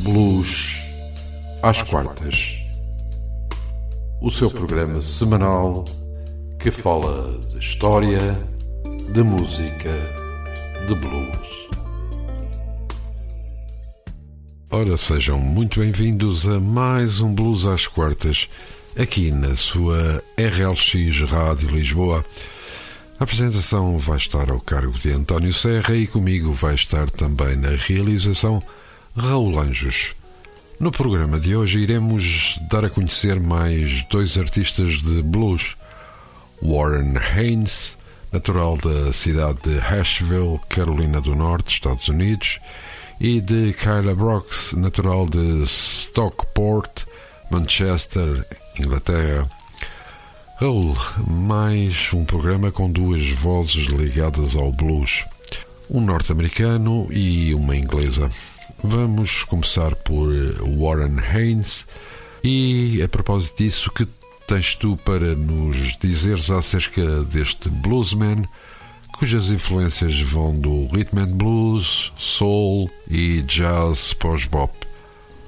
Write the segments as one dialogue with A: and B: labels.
A: Blues às quartas. O seu programa semanal que fala de história, de música, de blues. Ora, sejam muito bem-vindos a mais um Blues às quartas, aqui na sua RLX Rádio Lisboa. A apresentação vai estar ao cargo de António Serra e comigo vai estar também na realização Raul Anjos. No programa de hoje iremos dar a conhecer mais dois artistas de blues. Warren Haynes, natural da cidade de Asheville, Carolina do Norte, Estados Unidos, e de Kyla Brooks, natural de Stockport, Manchester, Inglaterra. Raul, mais um programa com duas vozes ligadas ao blues, um norte-americano e uma inglesa. Vamos começar por Warren Haynes e a propósito disso, que tens tu para nos dizeres acerca deste bluesman cujas influências vão do rhythm and blues, soul e jazz pós-bop?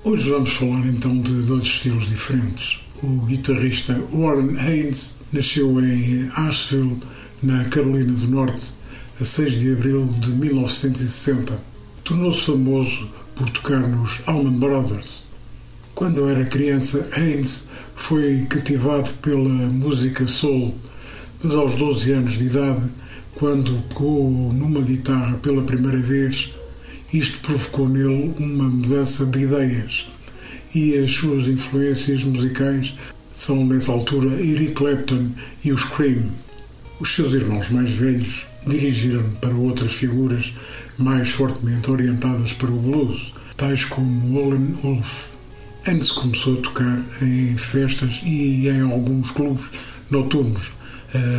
B: Hoje vamos falar então de dois estilos diferentes. O guitarrista Warren Haynes nasceu em Asheville, na Carolina do Norte, a 6 de abril de 1960. Tornou-se famoso por tocar nos Allman Brothers. Quando era criança, Haynes foi cativado pela música soul, mas aos 12 anos de idade, quando pegou numa guitarra pela primeira vez, isto provocou nele uma mudança de ideias e as suas influências musicais são, nessa altura, Eric Clapton e os Cream. Os seus irmãos mais velhos dirigiram para outras figuras mais fortemente orientadas para o blues, tais como Olin Wolf. Antes começou a tocar em festas e em alguns clubes noturnos,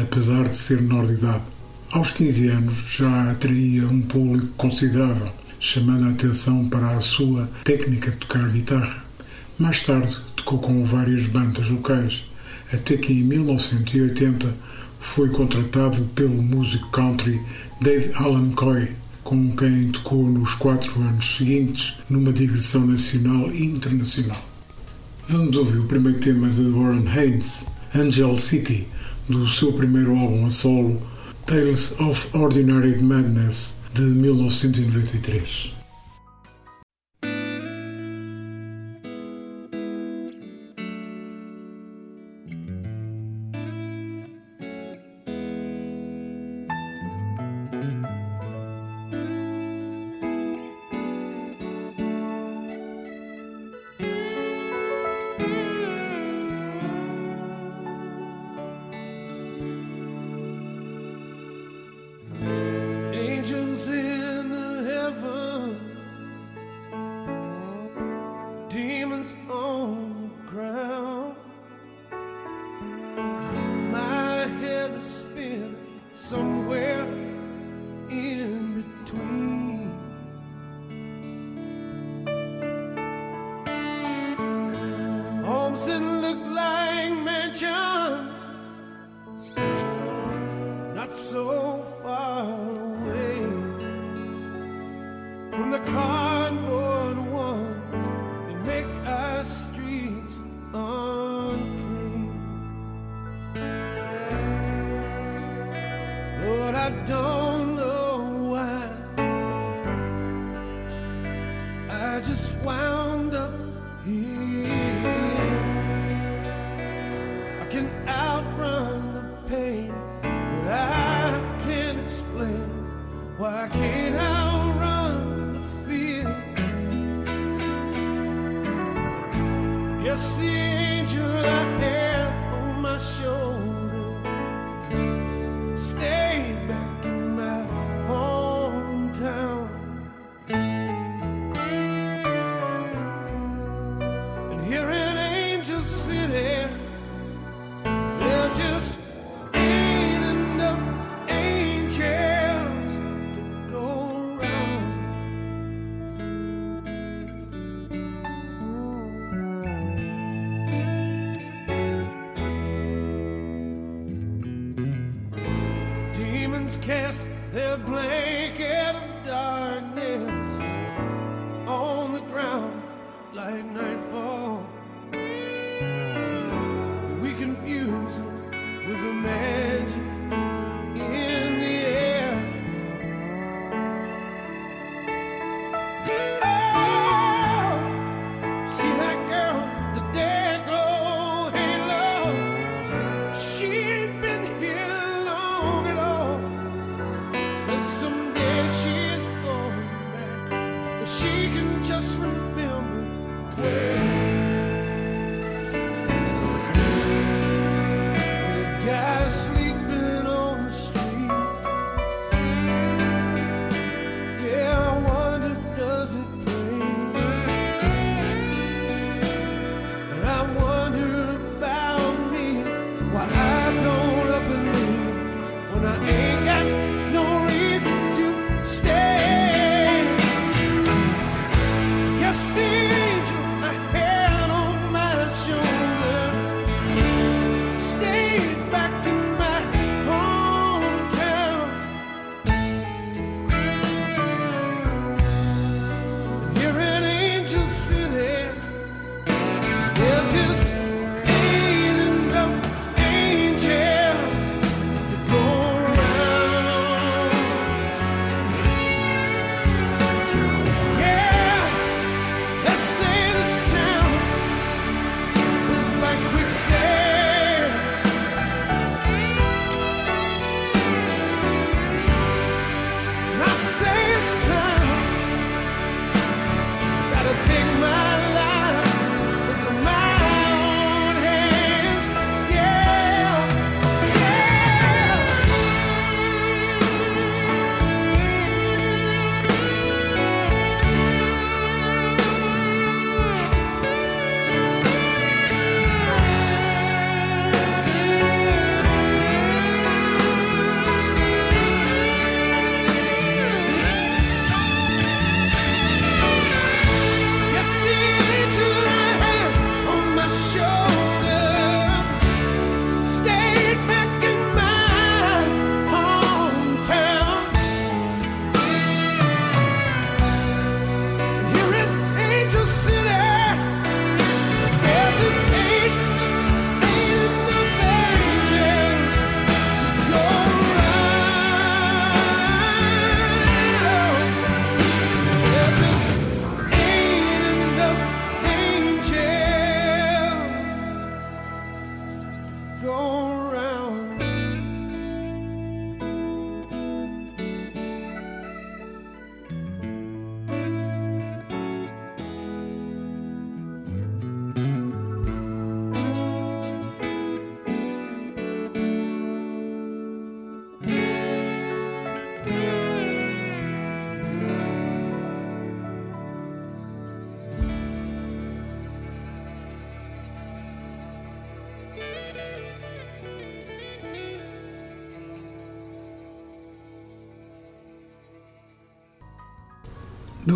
B: apesar de ser menor de idade. Aos 15 anos já atraía um público considerável, chamando a atenção para a sua técnica de tocar guitarra. Mais tarde tocou com várias bandas locais, até que em 1980 foi contratado pelo músico country Dave Allen Coy, com quem tocou nos quatro anos seguintes numa digressão nacional e internacional. Vamos ouvir o primeiro tema de Warren Haynes, Angel City, do seu primeiro álbum a solo, Tales of Ordinary Madness, de 1993.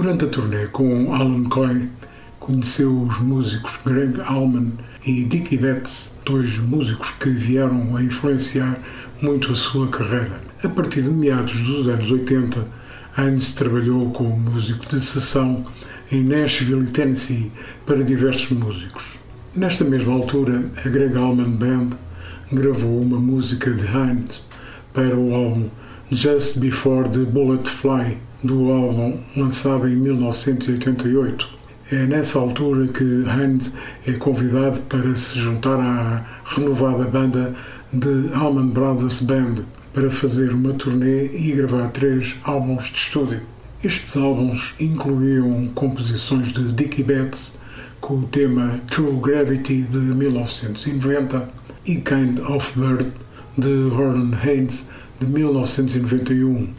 B: Durante a turnê com Alan Coy, conheceu os músicos Greg Allman e Dickie Betts, dois músicos que vieram a influenciar muito a sua carreira. A partir de meados dos anos 80, Hines trabalhou como músico de sessão em Nashville, Tennessee, para diversos músicos. Nesta mesma altura, a Greg Allman Band gravou uma música de Hines para o álbum Just Before the Bullet Fly, do álbum lançado em 1988. É nessa altura que Hines é convidado para se juntar à renovada banda de Allman Brothers Band para fazer uma turnê e gravar três álbuns de estúdio. Estes álbuns incluíam composições de Dickie Betts com o tema True Gravity de 1990 e Kind of Bird de Warren Haynes de 1991,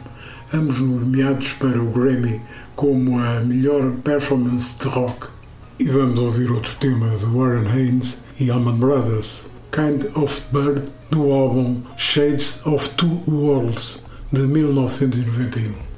B: ambos nomeados para o Grammy como a melhor performance de rock. E vamos ouvir outro tema de Warren Haynes e Allman Brothers, Kind of Bird, do álbum Shades of Two Worlds de 1991.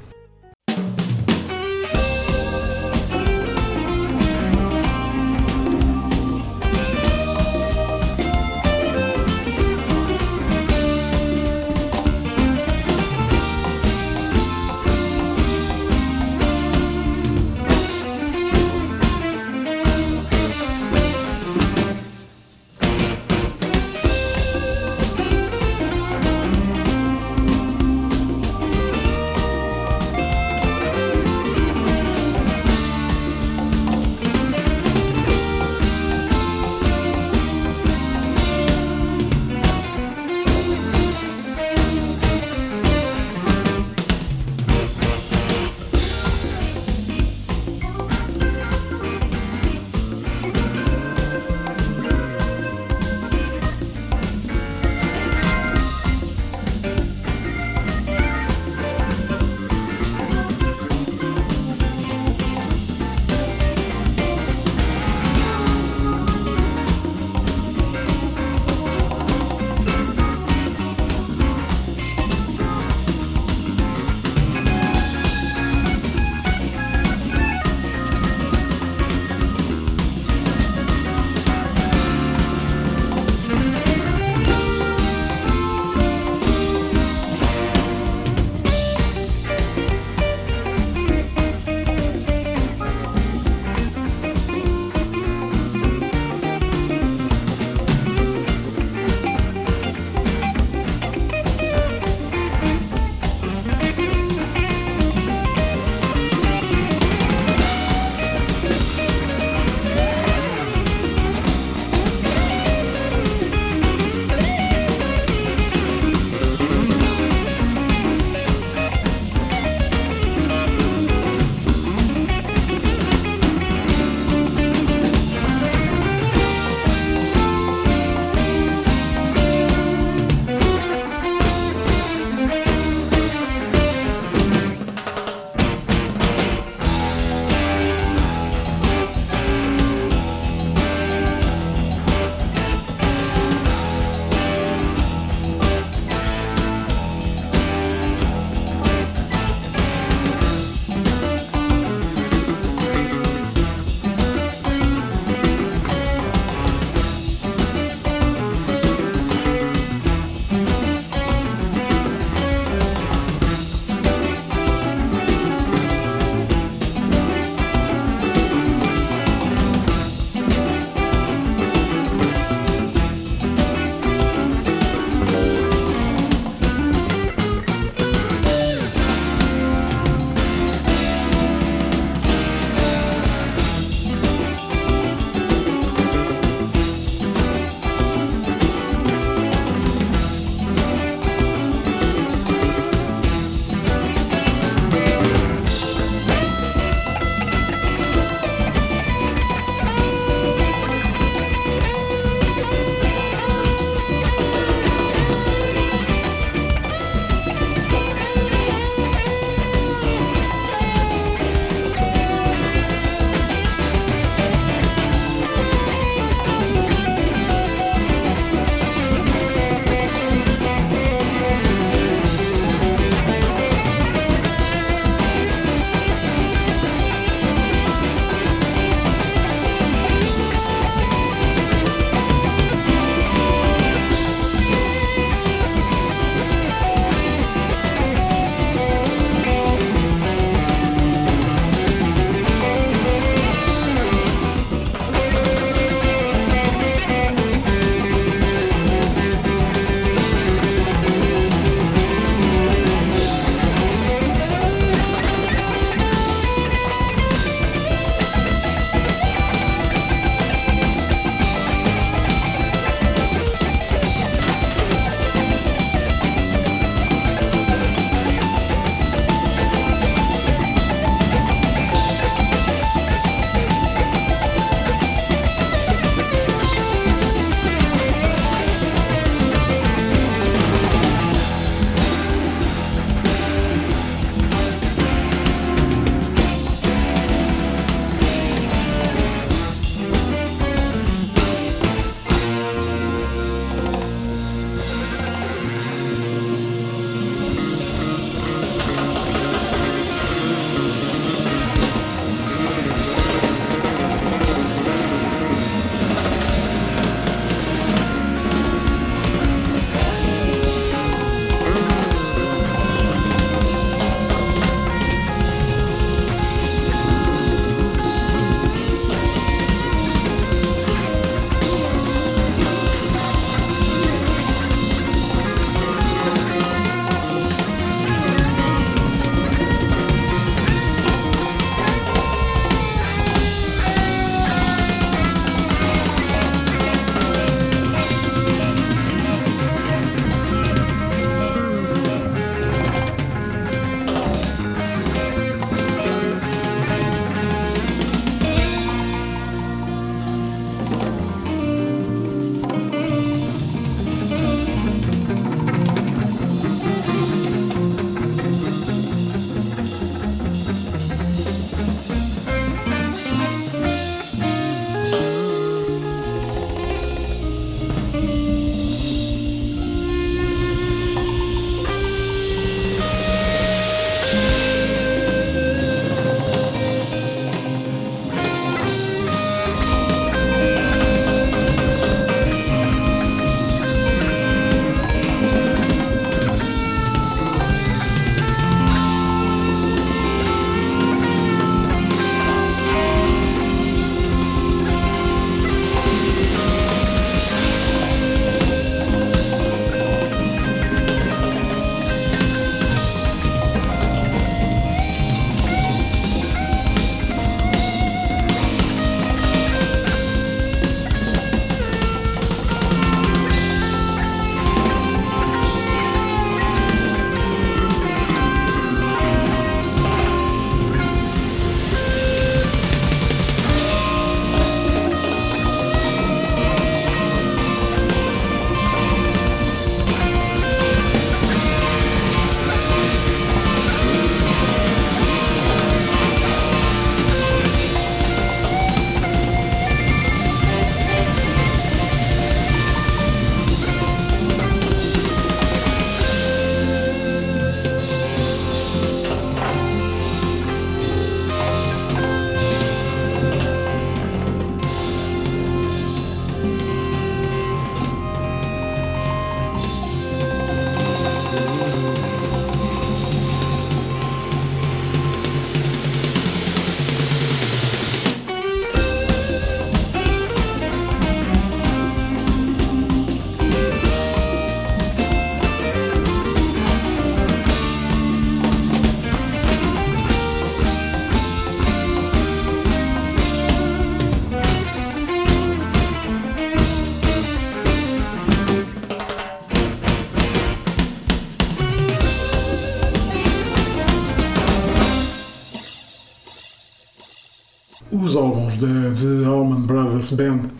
B: Os álbuns da The Allman Brothers Band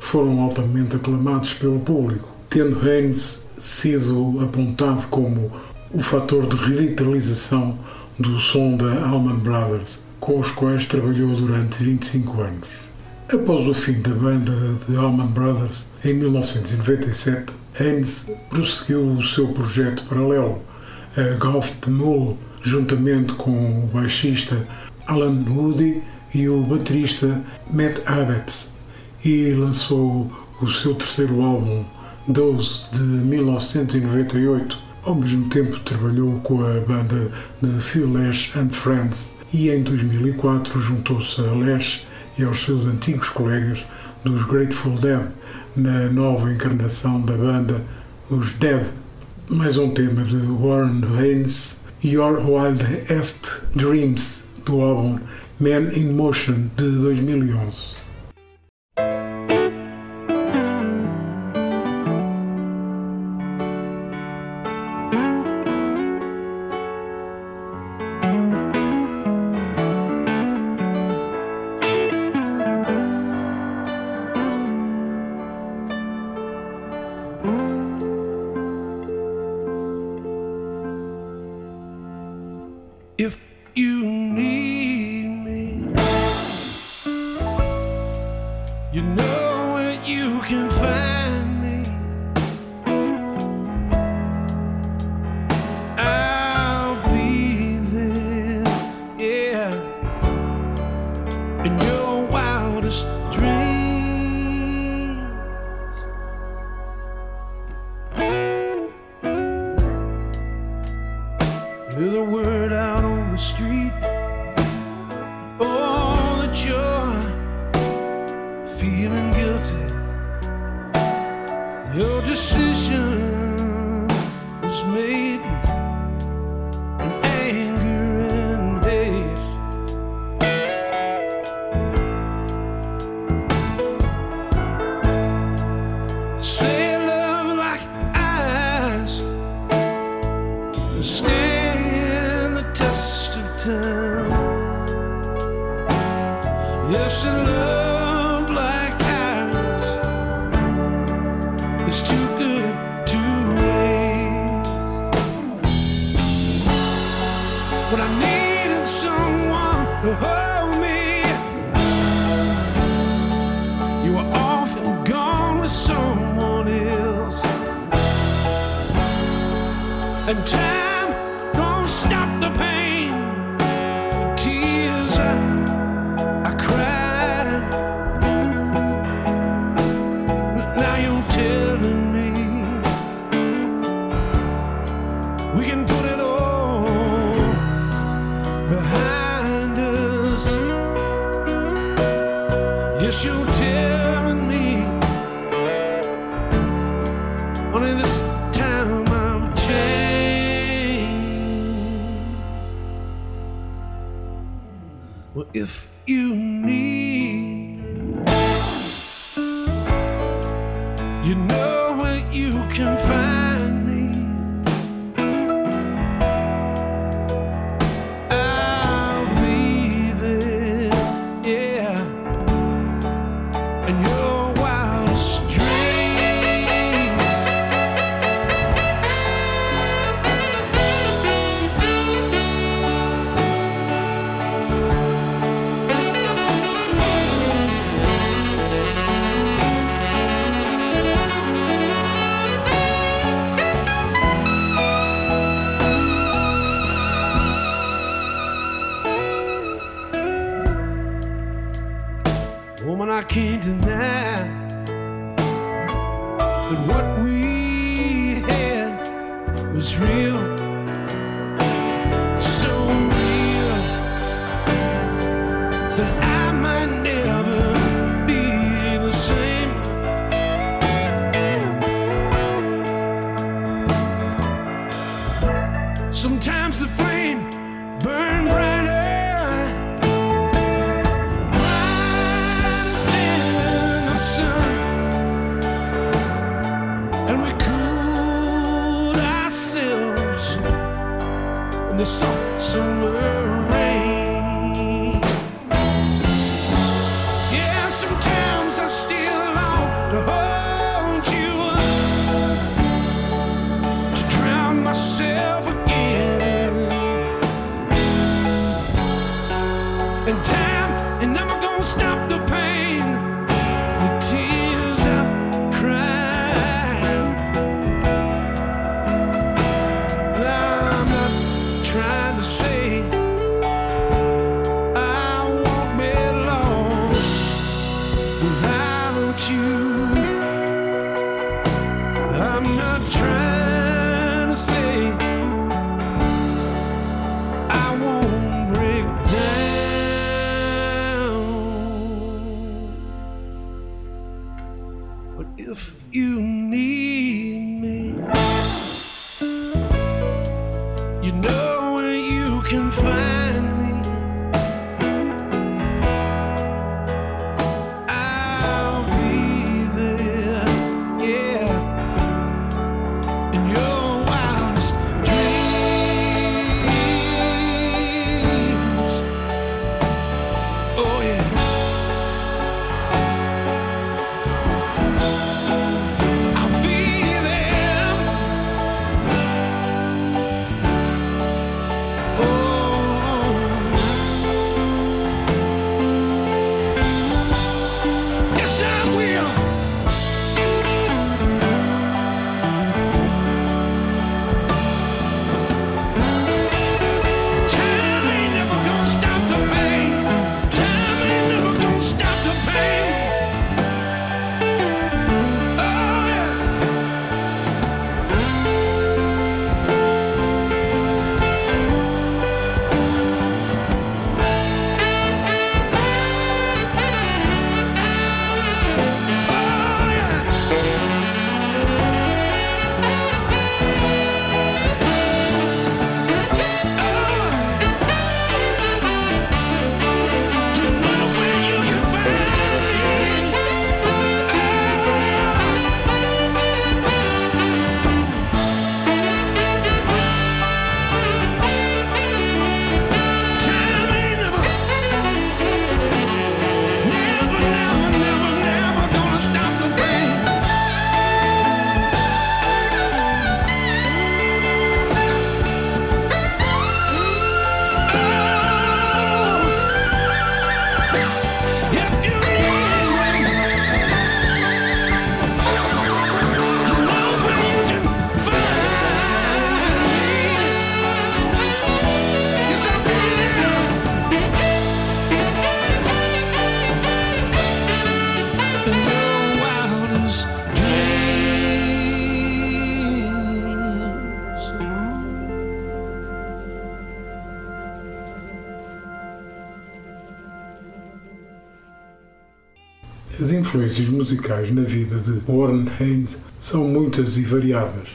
B: foram altamente aclamados pelo público, tendo Haynes sido apontado como o fator de revitalização do som da Allman Brothers, com os quais trabalhou durante 25 anos. Após o fim da banda de Allman Brothers, em 1997, Haynes prosseguiu o seu projeto paralelo, a Golf the Mule, juntamente com o baixista Alan Woody e o baterista Matt Abbott, e lançou o seu terceiro álbum, Dose, de 1998. Ao mesmo tempo trabalhou com a banda de Phil Lash and Friends e em 2004 juntou-se a Lash e aos seus antigos colegas dos Grateful Dead na nova encarnação da banda, os Dead. Mais um tema de Warren Haynes, Your Wildest Dreams, do álbum Man in Motion de 2011.
C: Was real.
B: Musicais na vida de Warren Haynes são muitas e variadas.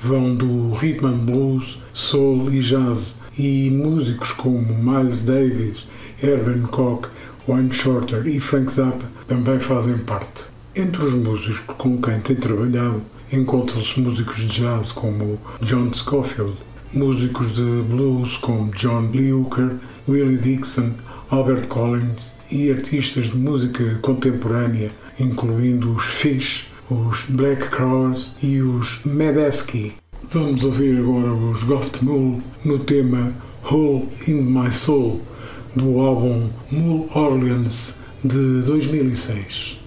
B: Vão do rhythm and blues, soul e jazz, e músicos como Miles Davis, Herbie Hancock, Wayne Shorter e Frank Zappa também fazem parte. Entre os músicos com quem tem trabalhado, encontram-se músicos de jazz como John Scofield, músicos de blues como John Lee Hooker, Willie Dixon, Albert Collins e artistas de música contemporânea, incluindo os Fish, os Black Crowes e os Medeski. Vamos ouvir agora os Goft Mule no tema Hole in My Soul, do álbum Mule Orleans de 2006.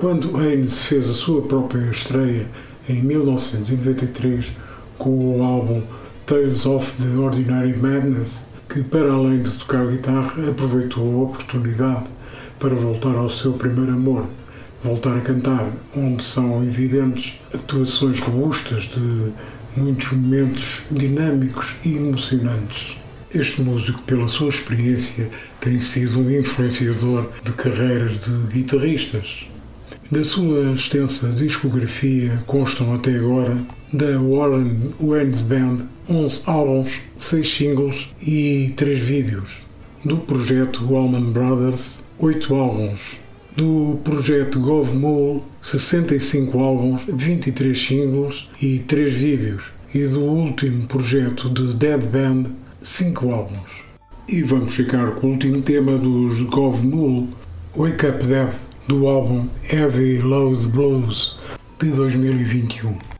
B: Quando Haynes fez a sua própria estreia em 1993 com o álbum Tales of the Ordinary Madness, que para além de tocar guitarra aproveitou a oportunidade para voltar ao seu primeiro amor, voltar a cantar, onde são evidentes atuações robustas de muitos momentos dinâmicos e emocionantes. Este músico, pela sua experiência, tem sido um influenciador de carreiras de guitarristas. Da sua extensa discografia constam até agora da Warren Wayne's Band 11 álbuns, 6 singles e 3 vídeos. Do projeto Allman Brothers, 8 álbuns. Do projeto Gov Mule, 65 álbuns, 23 singles e 3 vídeos. E do último projeto de Dead Band, 5 álbuns. E vamos ficar com o último tema dos Gov Mule, Wake Up Death, do álbum Heavy Load Blues de 2021.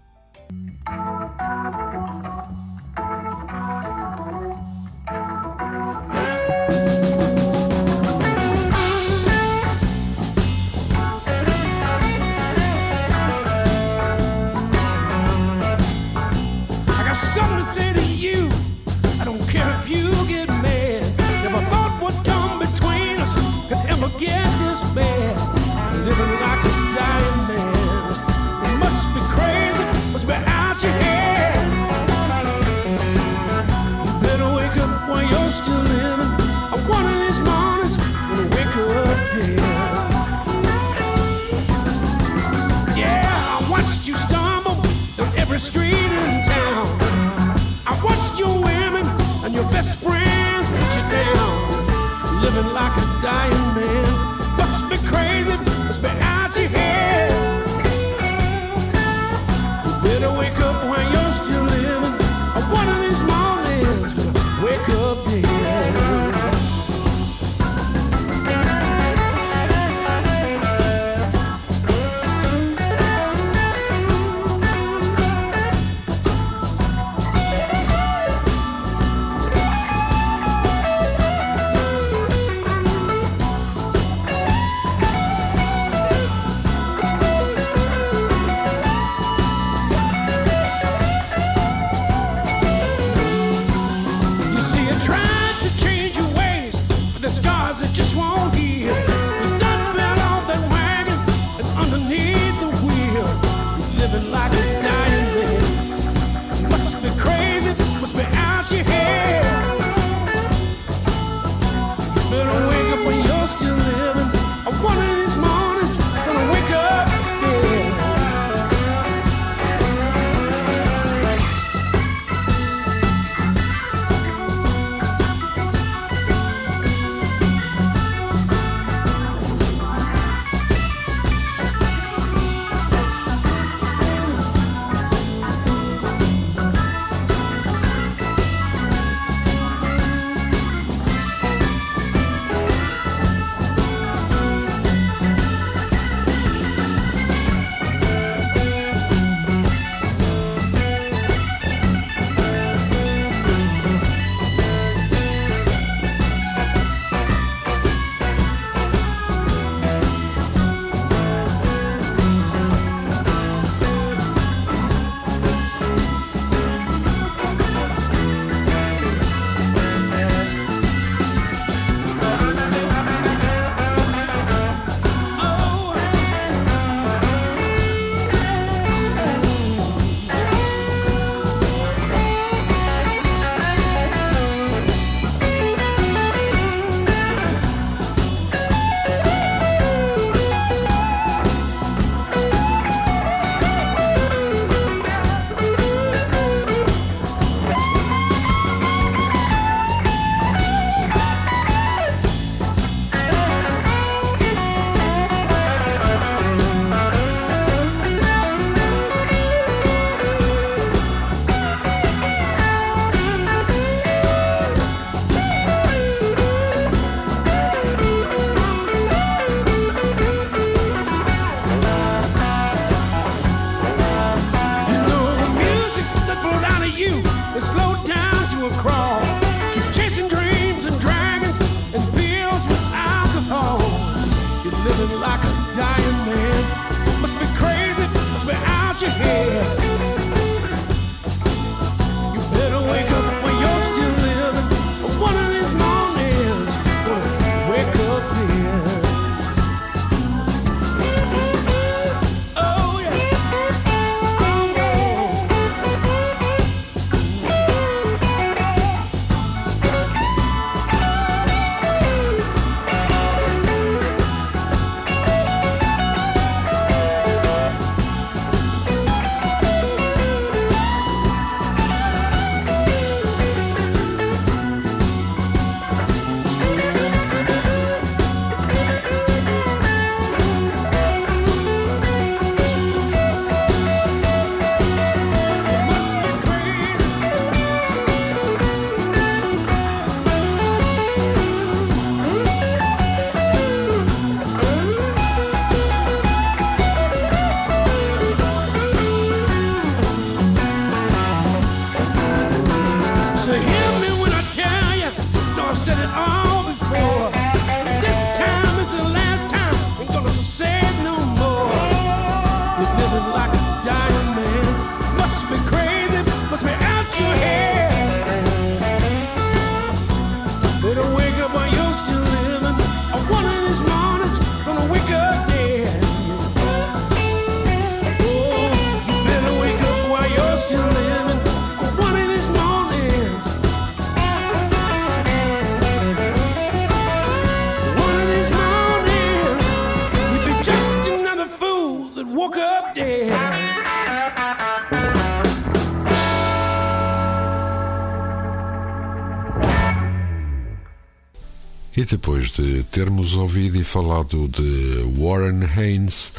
A: E depois de termos ouvido e falado de Warren Haynes,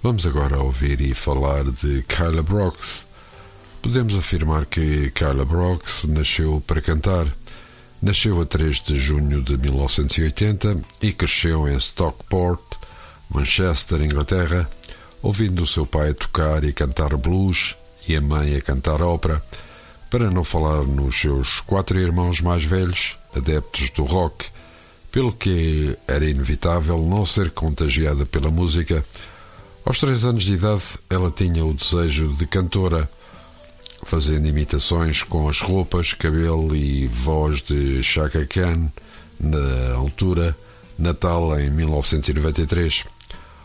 A: vamos agora ouvir e falar de Kyla Brooks. Podemos afirmar que Kyla Brooks nasceu para cantar. Nasceu a 3 de junho de 1980 e cresceu em Stockport, Manchester, Inglaterra, ouvindo o seu pai tocar e cantar blues e a mãe a cantar ópera, para não falar nos seus quatro irmãos mais velhos, adeptos do rock, pelo que era inevitável não ser contagiada pela música. Aos três anos de idade, ela tinha o desejo de cantora, fazendo imitações com as roupas, cabelo e voz de Chaka Khan, na altura, Natal em 1993.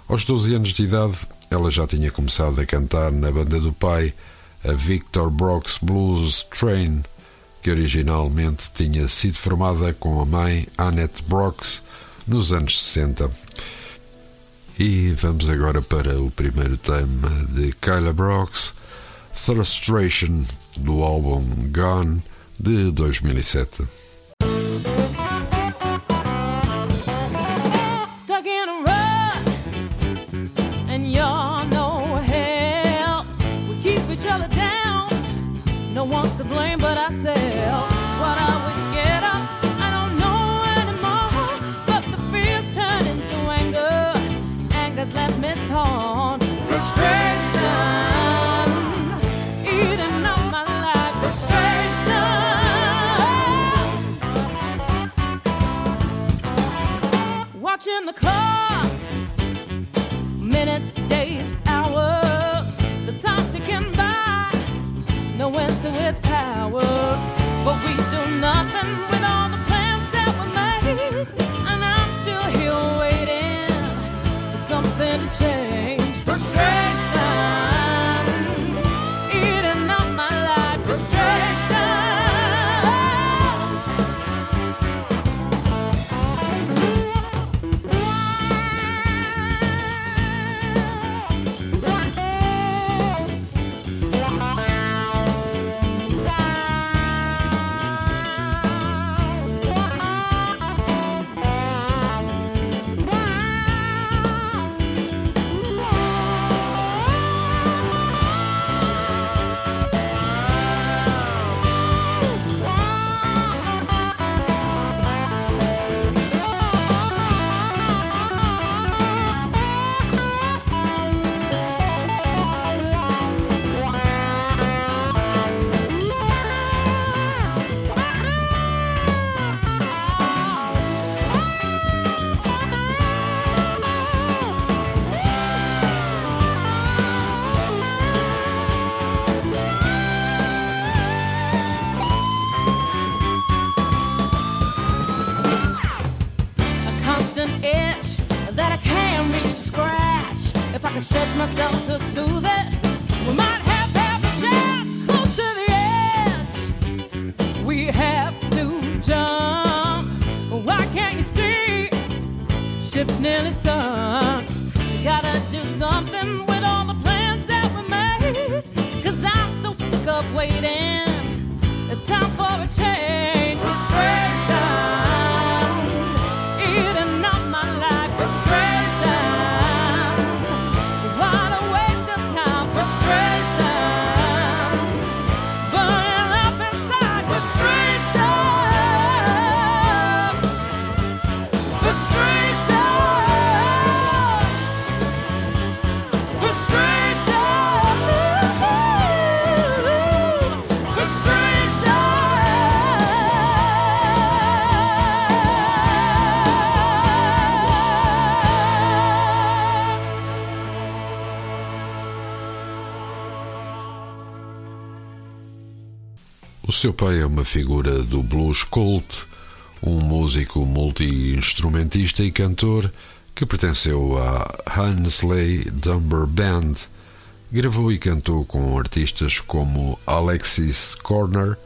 A: Aos 12 anos de idade, ela já tinha começado a cantar na banda do pai, a Victor Brooks Blues Train, que originalmente tinha sido formada com a mãe Annette Brooks nos anos 60. E vamos agora para o primeiro tema de Kyla Brooks, Frustration, do álbum Gone de 2007.
D: No one's to blame but ourselves. Oh, it's what I was scared of. I don't know anymore, but the fears turn into anger. Anger's left me torn. Frustration, eating up my life. Frustration. Watching the clock, minutes, days, hours, the time to its powers. But we
A: seu pai é uma figura do blues cult, um músico multi-instrumentista e cantor que pertenceu à Hansley Dunbar Band. Gravou e cantou com artistas como Alexis Corner,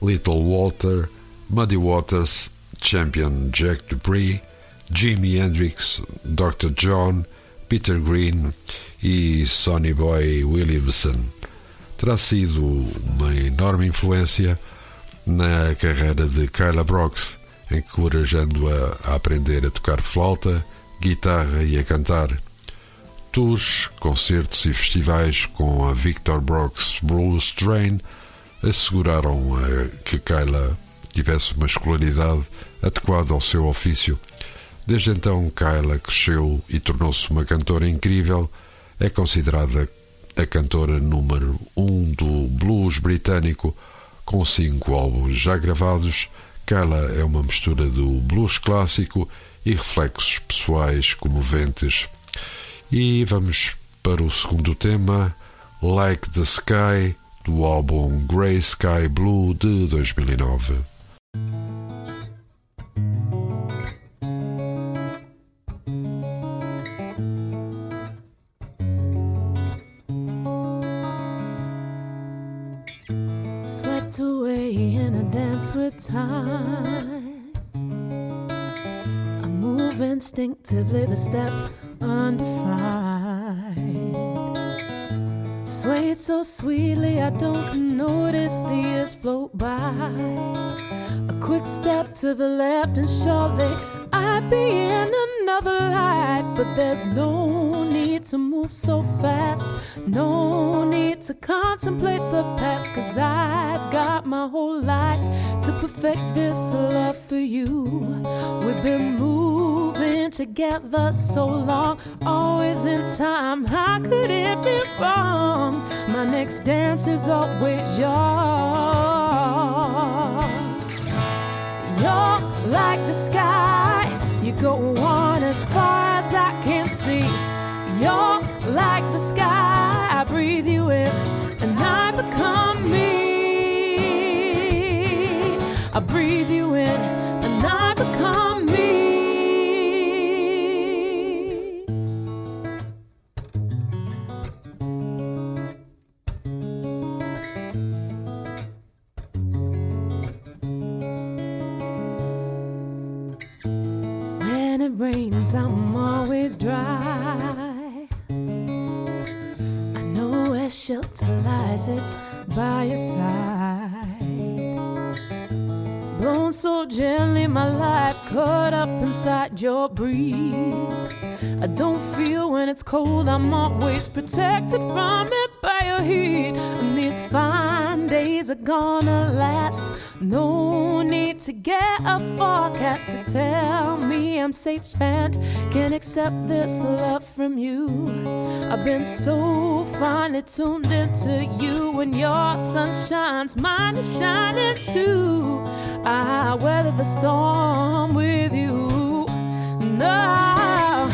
A: Little Walter, Muddy Waters, Champion Jack Dupree, Jimi Hendrix, Dr. John, Peter Green e Sonny Boy Williamson. Terá sido uma enorme influência na carreira de Kyla Brooks, encorajando-a a aprender a tocar flauta, guitarra e a cantar. Tours, concertos e festivais com a Victor Brooks Blues Train asseguraram a que Kyla tivesse uma escolaridade adequada ao seu ofício. Desde então, Kyla cresceu e tornou-se uma cantora incrível. É considerada a cantora número um do blues britânico, com cinco álbuns já gravados. Kyla é uma mistura do blues clássico e reflexos pessoais comoventes. E vamos para o segundo tema, Like the Sky, do álbum Grey Sky Blue de 2009.
D: Time. I move instinctively, the steps undefined. Swayed so sweetly, I don't notice the years float by. A quick step to the left, and surely I'd be in another life. But there's no need to move so fast, no to contemplate the past. Cause I've got my whole life to perfect this love for you. We've been moving together so long, always in time. How could it be wrong? My next dance is always yours. You're like the sky, you go on as far as I can see. You're like the sky, breathe you in, and I become lies, it's by your side. Blown so gently, my life caught up inside your breeze. I don't feel when it's cold, I'm always protected from it by your heat. And these fine days are gonna last. No need to get a forecast to tell me I'm safe and can accept this love from you. I've been so finely tuned into you, and your sun shines, mine is shining too. I weather the storm with you. No,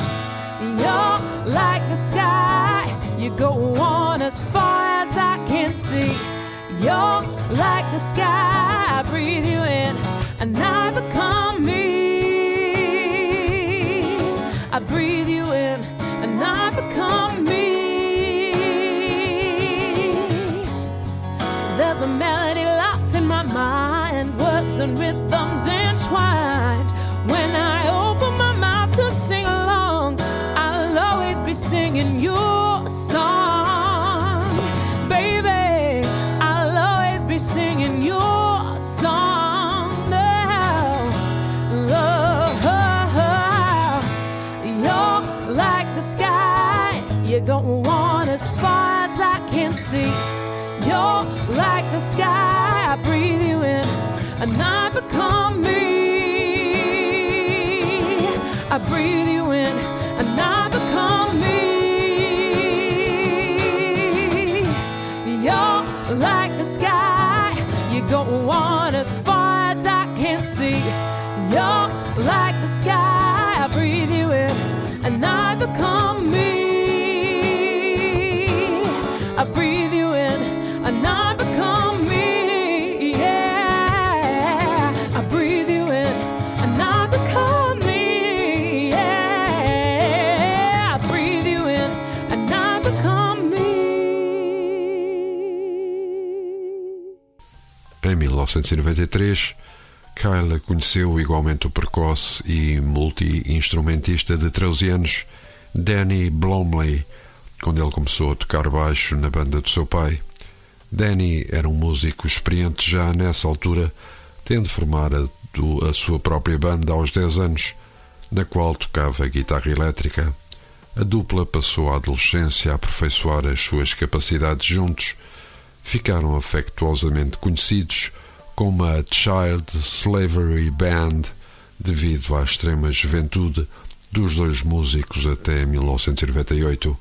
D: you're like the sky. You go on as far as I can see. You're like the sky. I breathe you in, and I become me. I breathe you in, and I become me. There's a melody locked in my mind, words and rhythms entwined. I see. You're like the sky. I breathe you in, and I become me. I breathe
A: 1993, Kyla conheceu igualmente o precoce e multi-instrumentista de 13 anos,
D: Danny Blomley, quando ele começou a tocar baixo na banda do seu pai. Danny era um músico experiente já nessa altura, tendo formado a sua própria banda aos 10 anos, na qual tocava guitarra elétrica. A dupla passou a adolescência a aperfeiçoar as suas capacidades juntos. Ficaram afectuosamente conhecidos como a Child Slavery Band, devido à extrema juventude dos dois músicos até 1998.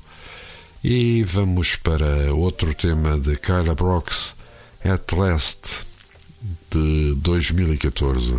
D: E vamos para outro tema de Kyla Brooks, At Last, de 2014.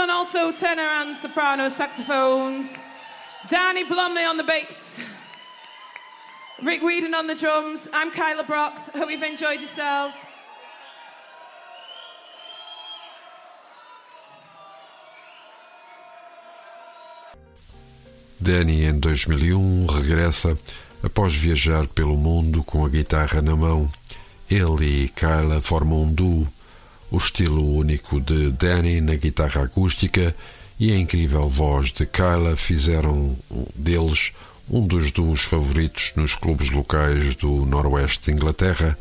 D: On alto, tenor, and soprano saxophones, Danny Blumley on the bass, Rick Whedon on the drums. I'm Kyla Brox. Hope you've enjoyed yourselves.
A: Danny, em 2001, regressa após viajar pelo mundo com a guitarra na mão. Ele e Kyla formam um duo, o estilo único de Danny na guitarra acústica e a incrível voz de Kyla fizeram deles um dos duos favoritos nos clubes locais do noroeste de Inglaterra,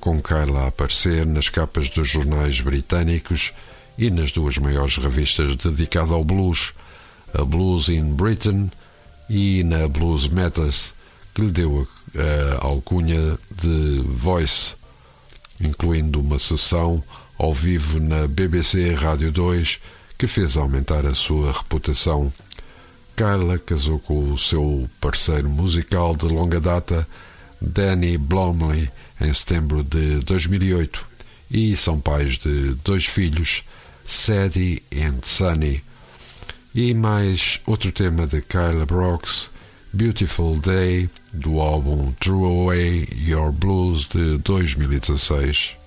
A: com Kyla a aparecer nas capas dos jornais britânicos e nas duas maiores revistas dedicadas ao blues, a Blues in Britain e na Blues Matters, que lhe deu a, a alcunha de Voice, incluindo uma sessão ao vivo na BBC Rádio 2 que fez aumentar a sua reputação. Kyla casou com o seu parceiro musical de longa data, Danny Blomley, em setembro de 2008 e são pais de dois filhos, Sadie e Sunny. E mais outro tema de Kyla Brox, Beautiful Day, do álbum Throw Away Your Blues de 2016.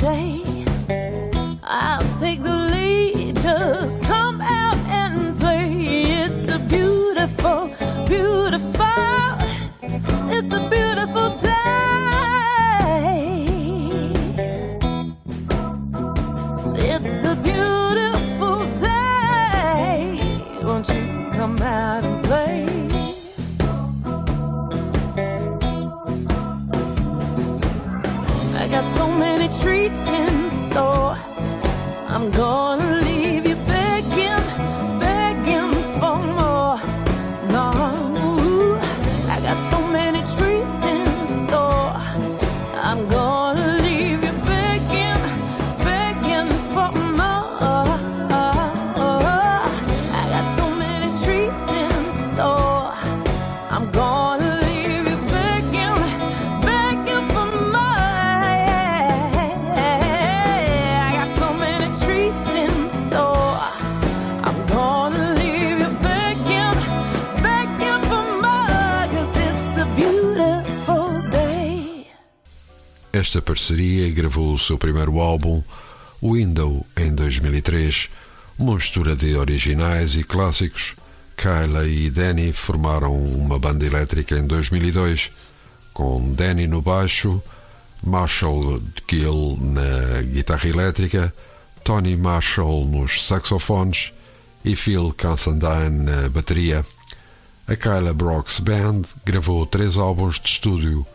D: say
A: esta parceria, gravou o seu primeiro álbum, Window, em 2003. Uma mistura de originais e clássicos, Kyla e Danny formaram uma banda elétrica em 2002, com Danny no baixo, Marshall Gill na guitarra elétrica, Tony Marshall nos saxofones e Phil Cassandine na bateria. A Kyla Brock's Band gravou três álbuns de estúdio: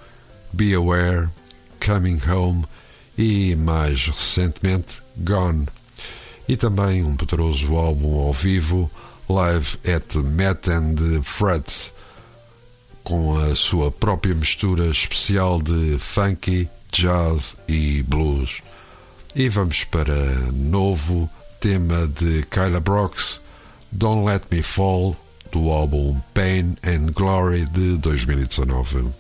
A: Be Aware, Coming Home e, mais recentemente, Gone. E também um poderoso álbum ao vivo, Live at Met and Freds, com a sua própria mistura especial de funky, jazz e blues. E vamos para novo tema de Kyla Brooks Don't Let Me Fall, do álbum Pain and Glory de 2019.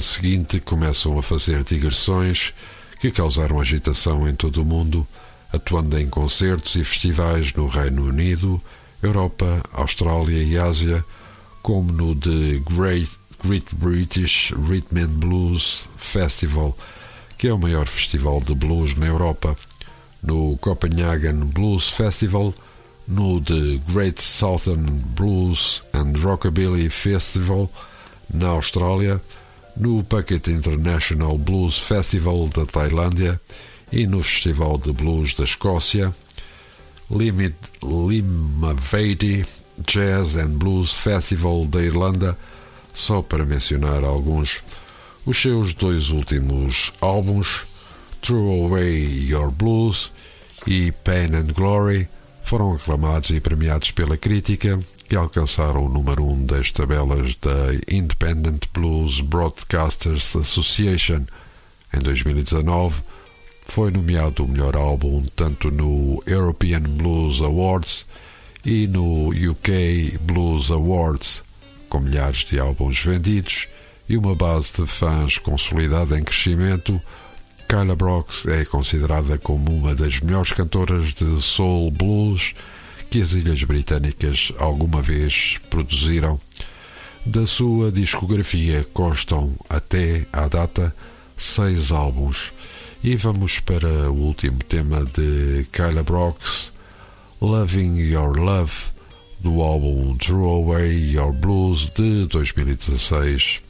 A: Ano seguinte começam a fazer digressões que causaram agitação em todo o mundo, atuando em concertos e festivais no Reino Unido, Europa, Austrália e Ásia, como no The Great, Great British Rhythm and Blues Festival, que é o maior festival de blues na Europa, no Copenhagen Blues Festival, no The Great Southern Blues and Rockabilly Festival, na Austrália, no Phuket International Blues Festival da Tailândia e no Festival de Blues da Escócia, Limit Limavady Jazz and Blues Festival da Irlanda, só para mencionar alguns. Os seus dois últimos álbuns, Throw Away Your Blues e Pain and Glory, foram aclamados e premiados pela crítica e alcançaram o número 1 um das tabelas da Independent Blues Broadcasters Association. Em 2019, foi nomeado o melhor álbum tanto no European Blues Awards e no UK Blues Awards, com milhares de álbuns vendidos e uma base de fãs consolidada em crescimento. Kyla Brox é considerada como uma das melhores cantoras de soul blues que as Ilhas Britânicas alguma vez produziram. Da sua discografia constam, até à data, seis álbuns. E vamos para o último tema de Kyla Brox, Loving Your Love, do álbum Throw Away Your Blues de 2016.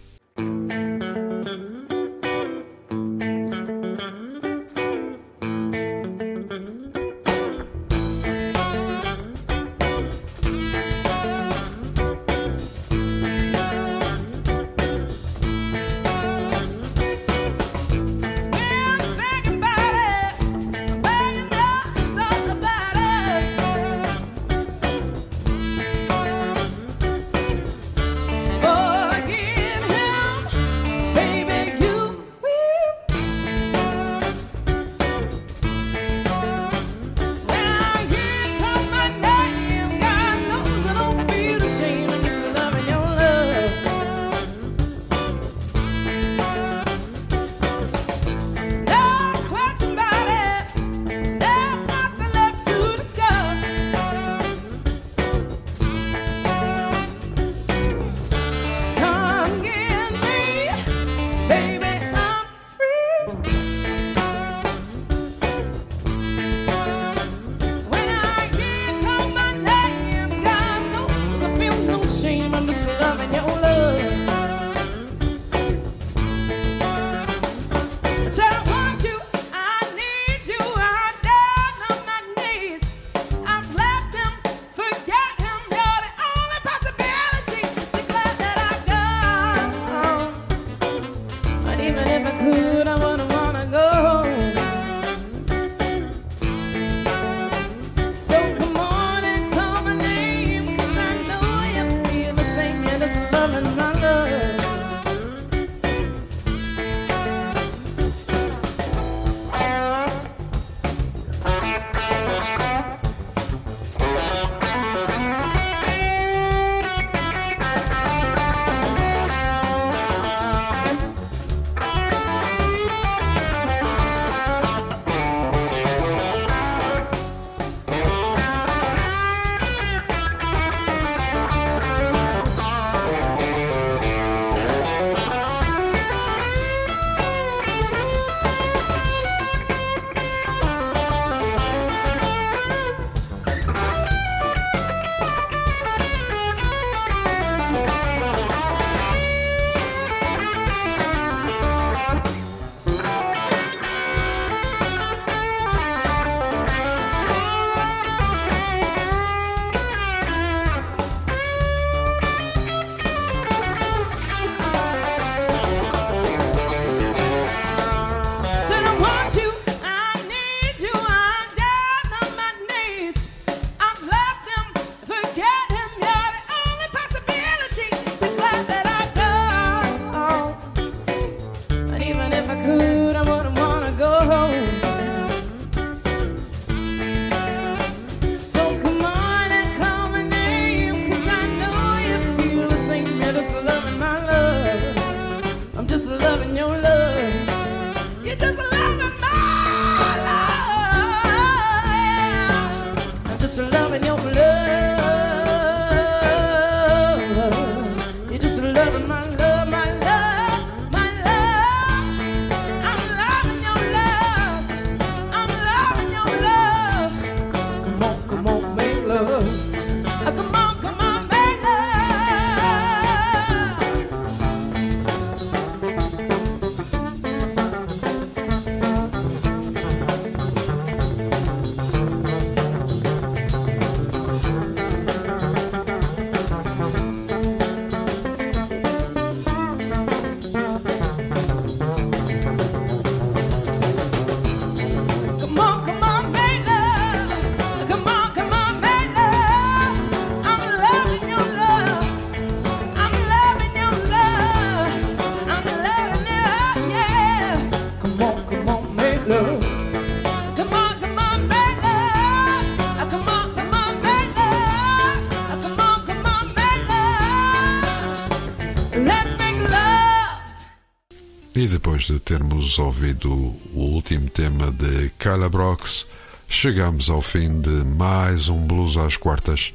A: Depois de termos ouvido o último tema de Kyla Brox, chegamos ao fim de mais um Blues às Quartas.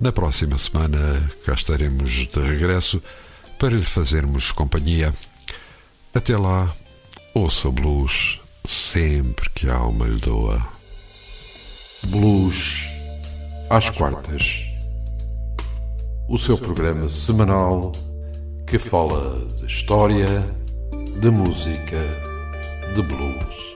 A: Na próxima semana cá estaremos de regresso para lhe fazermos companhia. Até lá, ouça blues sempre que a alma lhe doa. Blues às Quartas. O seu programa semanal que fala de história, de música, de blues.